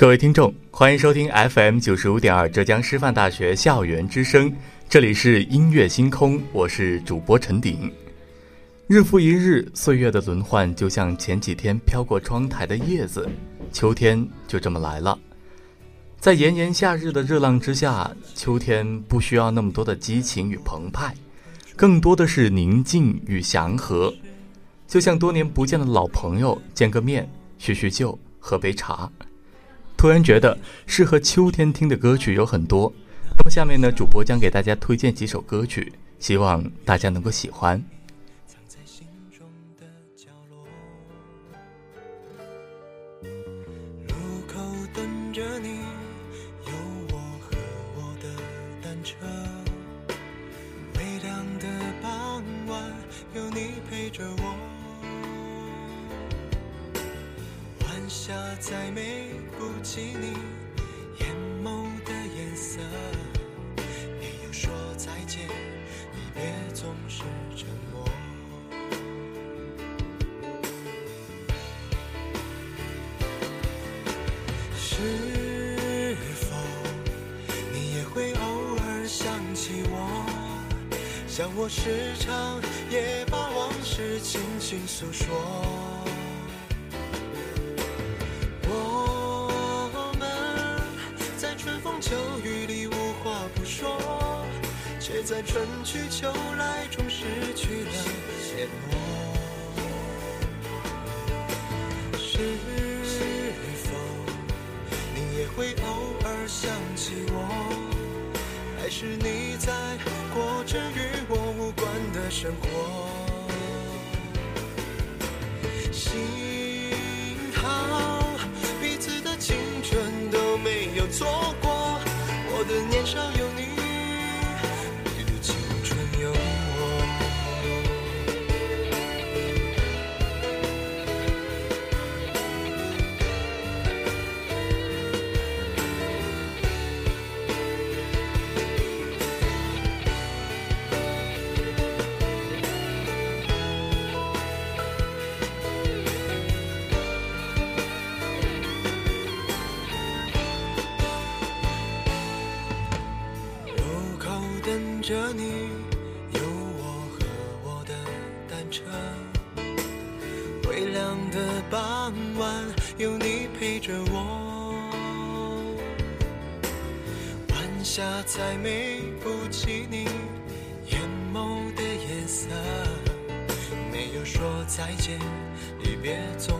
各位听众，欢迎收听 FM 九十五点二浙江师范大学校园之声，这里是音乐星空，我是主播陈鼎。日复一日，岁月的轮换就像前几天飘过窗台的叶子，秋天就这么来了。在炎炎夏日的热浪之下，秋天不需要那么多的激情与澎湃，更多的是宁静与祥和，就像多年不见的老朋友见个面，叙叙旧，喝杯茶。突然觉得适合秋天听的歌曲有很多，那么下面呢，主播将给大家推荐几首歌曲，希望大家能够喜欢。在美不及你眼眸的颜色，没有说再见，你别总是沉默。是否你也会偶尔想起我，像我时常也把往事轻轻诉说。在春去秋来中失去了联络。是否你也。会偶尔想起我，还是你在过着与我无关的生活？幸好彼此的青春都没有错过着你，有我和我的单车。微凉的傍晚，有你陪着我。晚霞再美不及你眼眸的颜色。没有说再见，离别总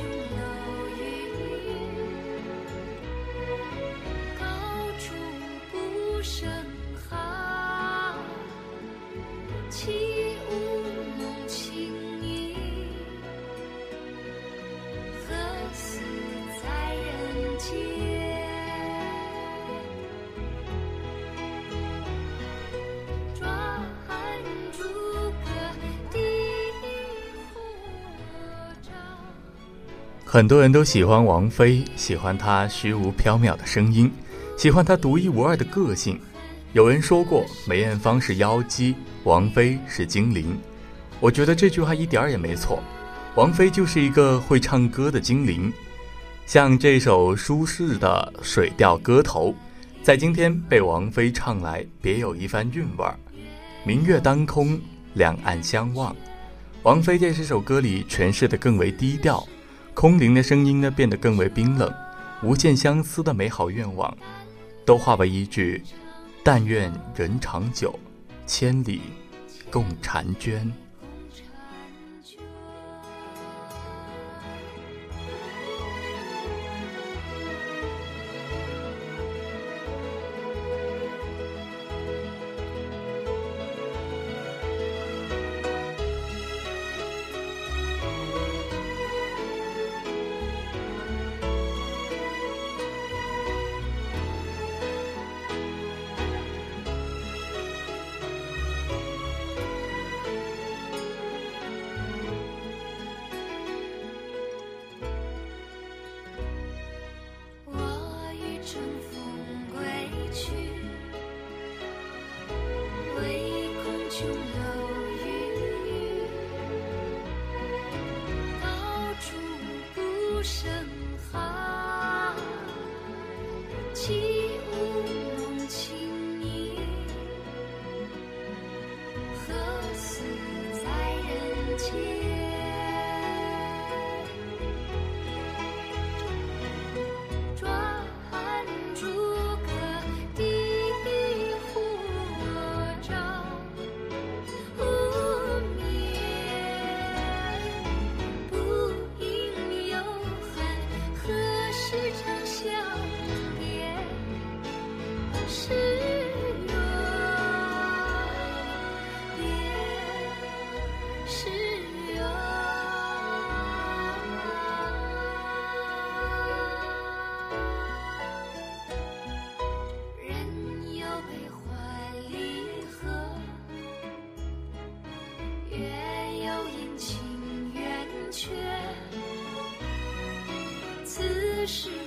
恐琼很多人都喜欢王菲，喜欢她虚无缥缈的声音，喜欢她独一无二的个性。有人说过梅艳芳是妖姬，王菲是精灵。我觉得这句话一点儿也没错。王菲就是一个会唱歌的精灵，像这首舒适的水调歌头，在今天被王菲唱来，别有一番韵味儿。明月当空，两岸相望。王菲在这首歌里诠释的更为低调，空灵的声音呢变得更为冰冷，无限相思的美好愿望，都化为一句：但愿人长久，千里共婵娟。起舞弄清是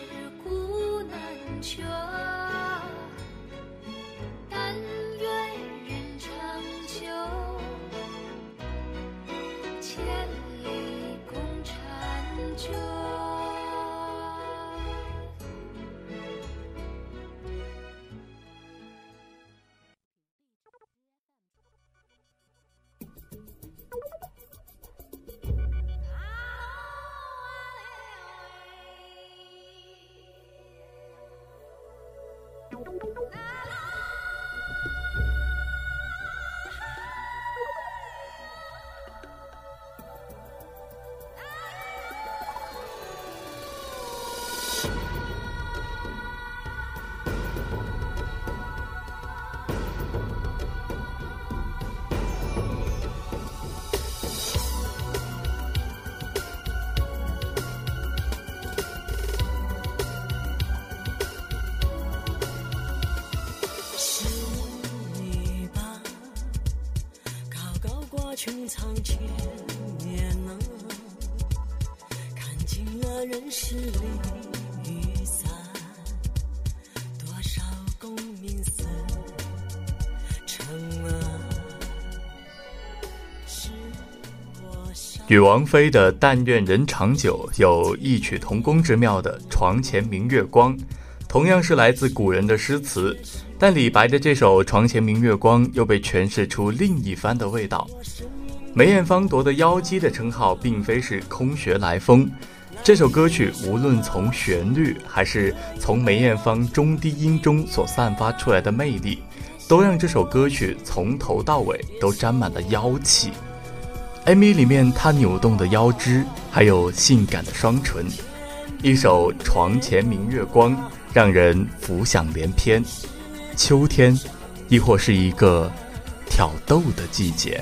与王菲的《但愿人长久》有异曲同工之妙的《床前明月光》，同样是来自古人的诗词，但李白的这首《床前明月光》又被诠释出另一番的味道。梅艳芳夺得妖姬的称号，并非是空穴来风。这首歌曲无论从旋律还是从梅艳芳中低音中所散发出来的魅力，都让这首歌曲从头到尾都沾满了妖气。MV 里面她扭动的腰肢，还有性感的双唇，一首《床前明月光》让人浮想联翩。秋天，亦或是一个挑逗的季节。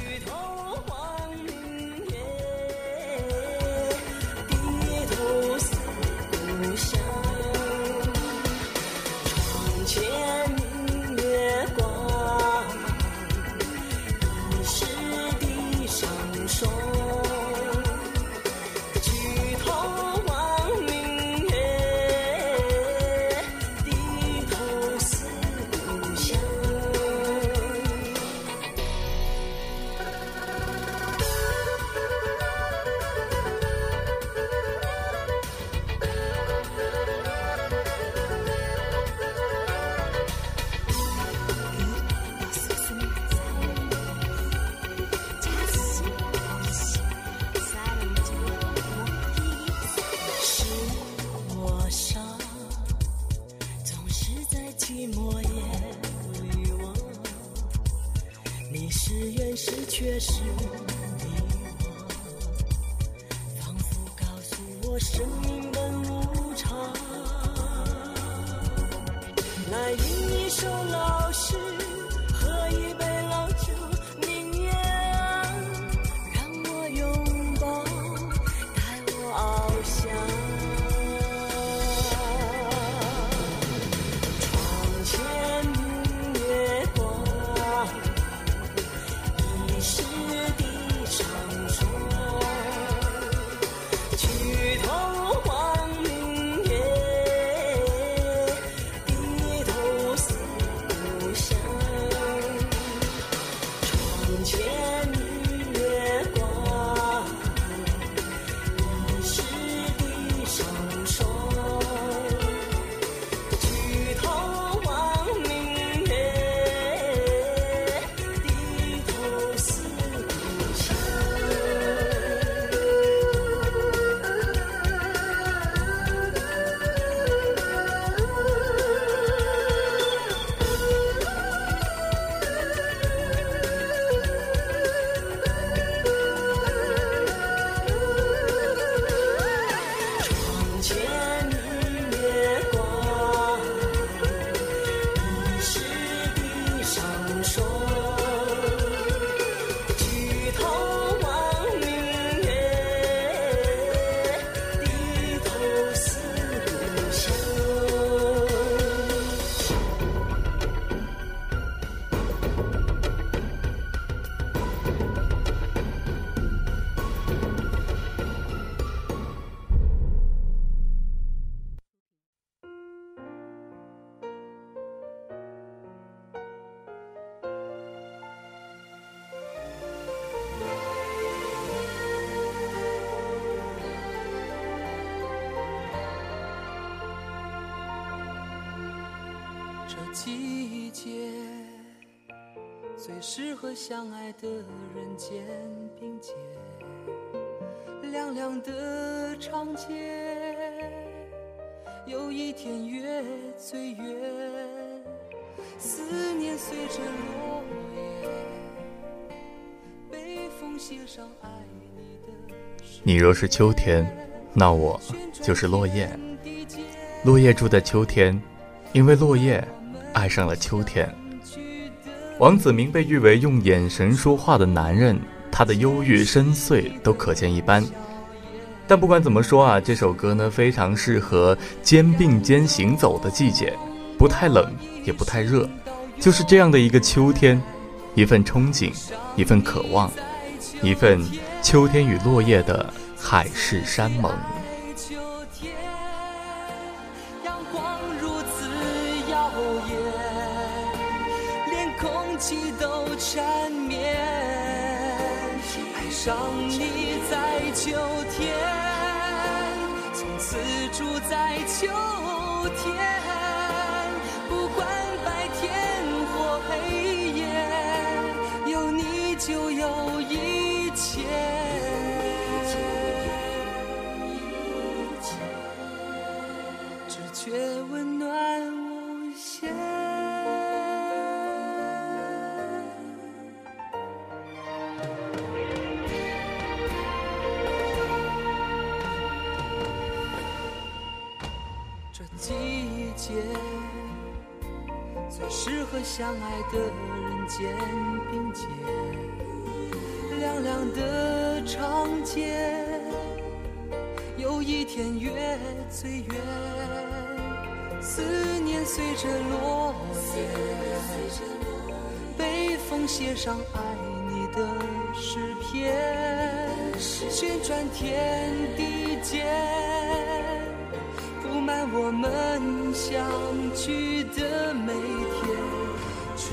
这季节最适合相爱的人肩并肩，凉凉的长街，有一天月最圆，思念随着落叶，北风写上爱你的诗你若是秋天，那我就是落叶。落叶住在秋天，因为落叶爱上了秋天。王子明被誉为用眼神说话的男人，他的忧郁深邃都可见一斑。但不管怎么说啊，这首歌呢非常适合肩并肩行走的季节，不太冷也不太热，就是这样的一个秋天，一份憧憬，一份渴望。一份秋天与落叶的海誓山盟。上你在秋天，从此住在秋天。节最适合相爱的人肩并肩，凉凉的长街。有一天月最圆，思念随着落叶，北风写上爱你的诗篇，旋转天地间，满我们相聚的每天。初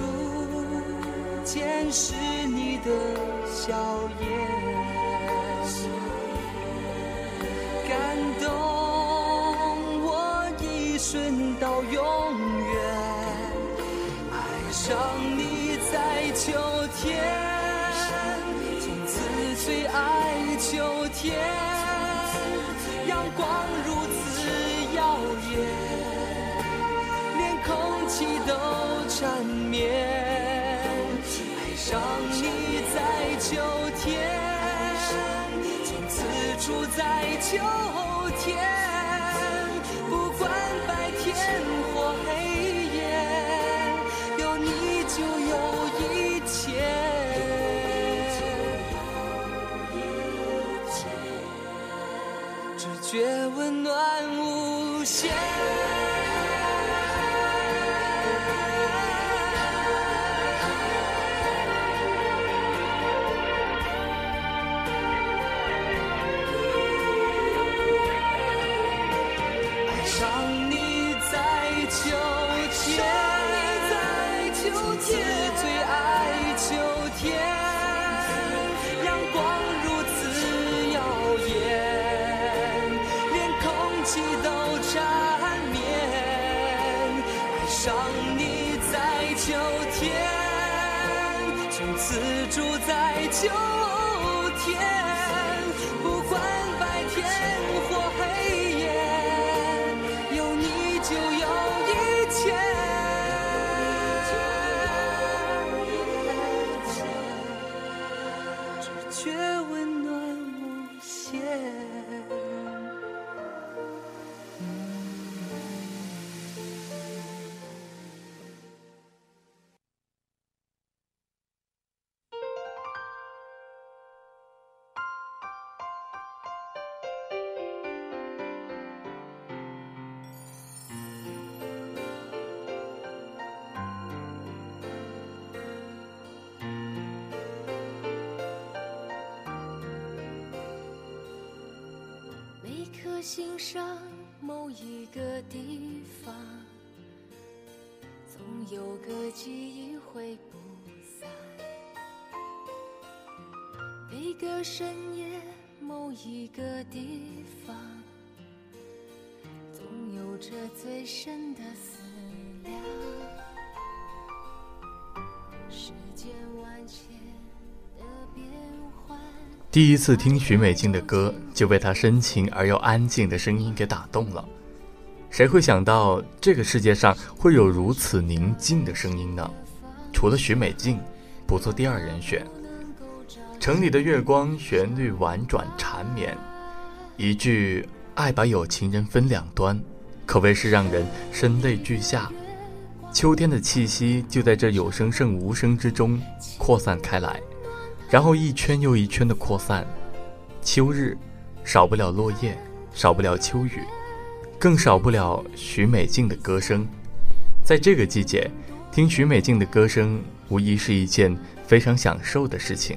见是你的笑颜。感动我一瞬到永远，爱上你在秋天，从此最爱秋天，住在秋天，天最爱秋天，阳光如此耀眼，连空气都缠绵。爱上你在秋天，从此住在秋天，颗心上某一个地方，总有个记忆挥不散。每个深夜某一个地方，总有着最深的思量。世间万千。第一次听许美静的歌，就被她深情而又安静的声音给打动了。谁会想到这个世界上会有如此宁静的声音呢？除了许美静，不做第二人选。城里的月光，旋律婉转缠绵，一句“爱把有情人分两端”，可谓是让人声泪俱下。秋天的气息就在这有声胜无声之中扩散开来。然后一圈又一圈的扩散。秋日，少不了落叶，少不了秋雨，更少不了许美静的歌声。在这个季节，听许美静的歌声，无疑是一件非常享受的事情。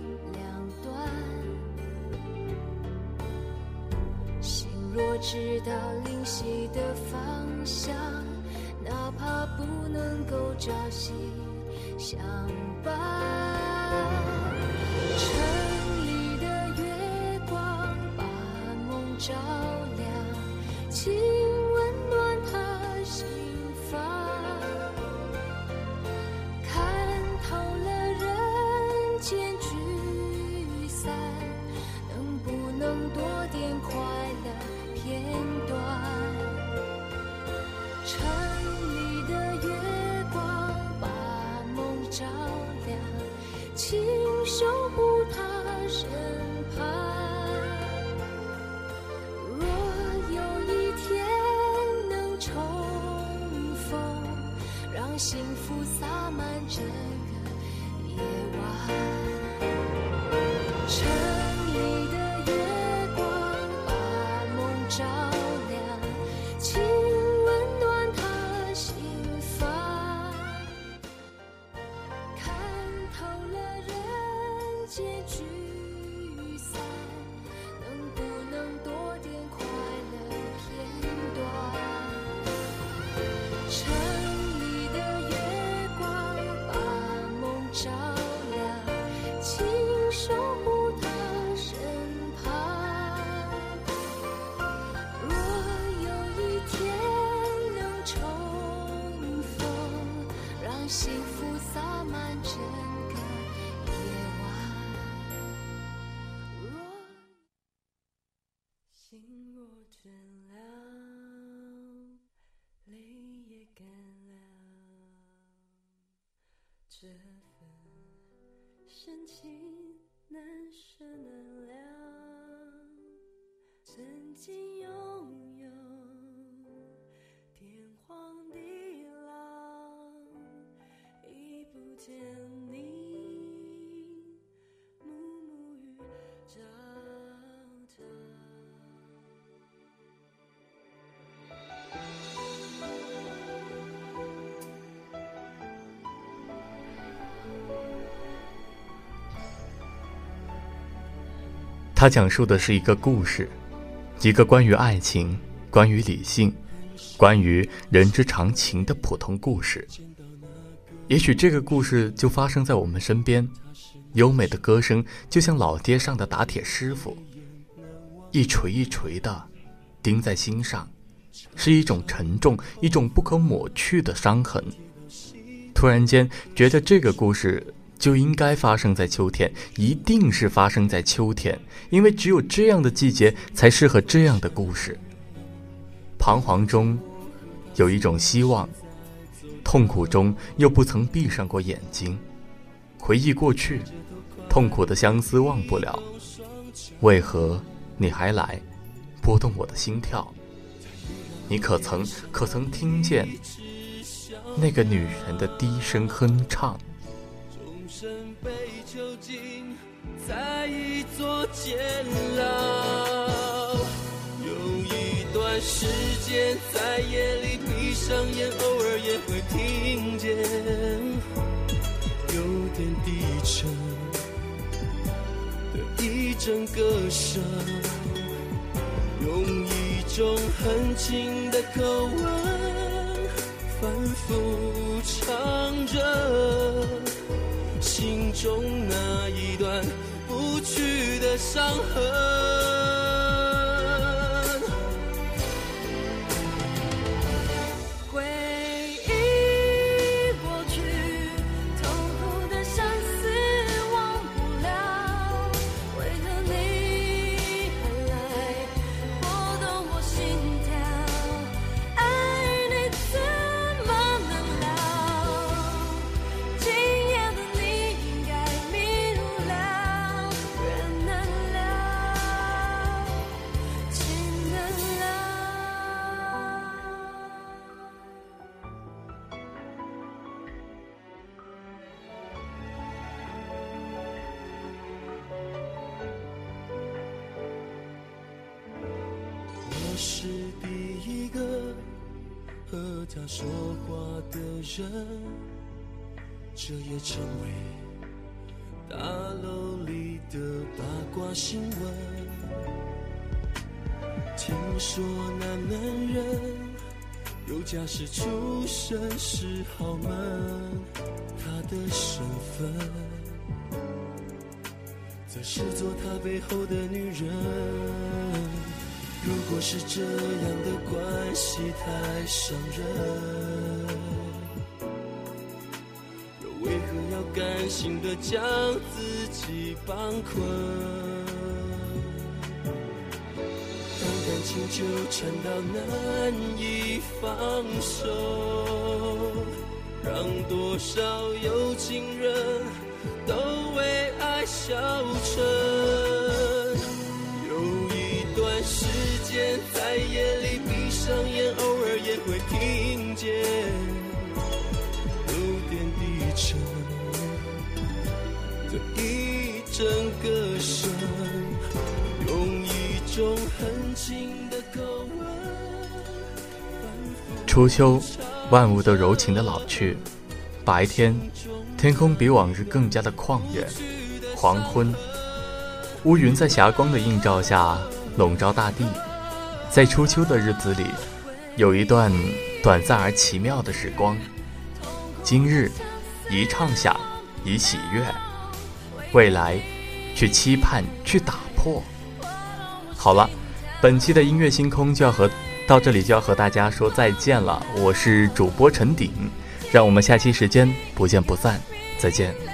直到灵犀的方向，哪怕不能够朝夕相伴。城里的月光把梦照亮，请守护他身旁。若有一天能重逢，让幸福洒满整个夜晚。幸福洒满整个夜晚。若心若倦了，泪也干了，这份深情它讲述的是一个故事，一个关于爱情、关于理性、关于人之常情的普通故事。也许这个故事就发生在我们身边，优美的歌声就像老街上的打铁师傅，一锤一锤的钉在心上，是一种沉重，一种不可抹去的伤痕。突然间觉得这个故事就应该发生在秋天，一定是发生在秋天，因为只有这样的季节才适合这样的故事。彷徨中有一种希望，痛苦中又不曾闭上过眼睛，回忆过去，痛苦的相思忘不了。为何你还来，拨动我的心跳？你可曾可曾听见那个女人的低声哼唱？身被囚禁在一座监牢。有一段时间在夜里闭上眼，偶尔也会听见有点低沉的一阵歌声，用一种很轻的口吻反复唱着。中那一段不去的伤痕。成为大楼里的八卦新闻。听说那男人有家室出身是豪门，他的身份则是做他背后的女人。如果是这样的关系太伤人，要甘心的将自己绑困？当感情纠缠到难以放手，让多少有情人都为爱消沉。初秋，万物都柔情的老去，白天，天空比往日更加的旷远。黄昏，乌云在霞光的映照下。笼罩大地，在初秋的日子里，有一段短暂而奇妙的时光。今日，宜畅想，宜喜悦；未来，去期盼，去打破。好了，本期的音乐星空就要和到这里就要和大家说再见了。我是主播陈鼎，让我们下期时间不见不散。再见。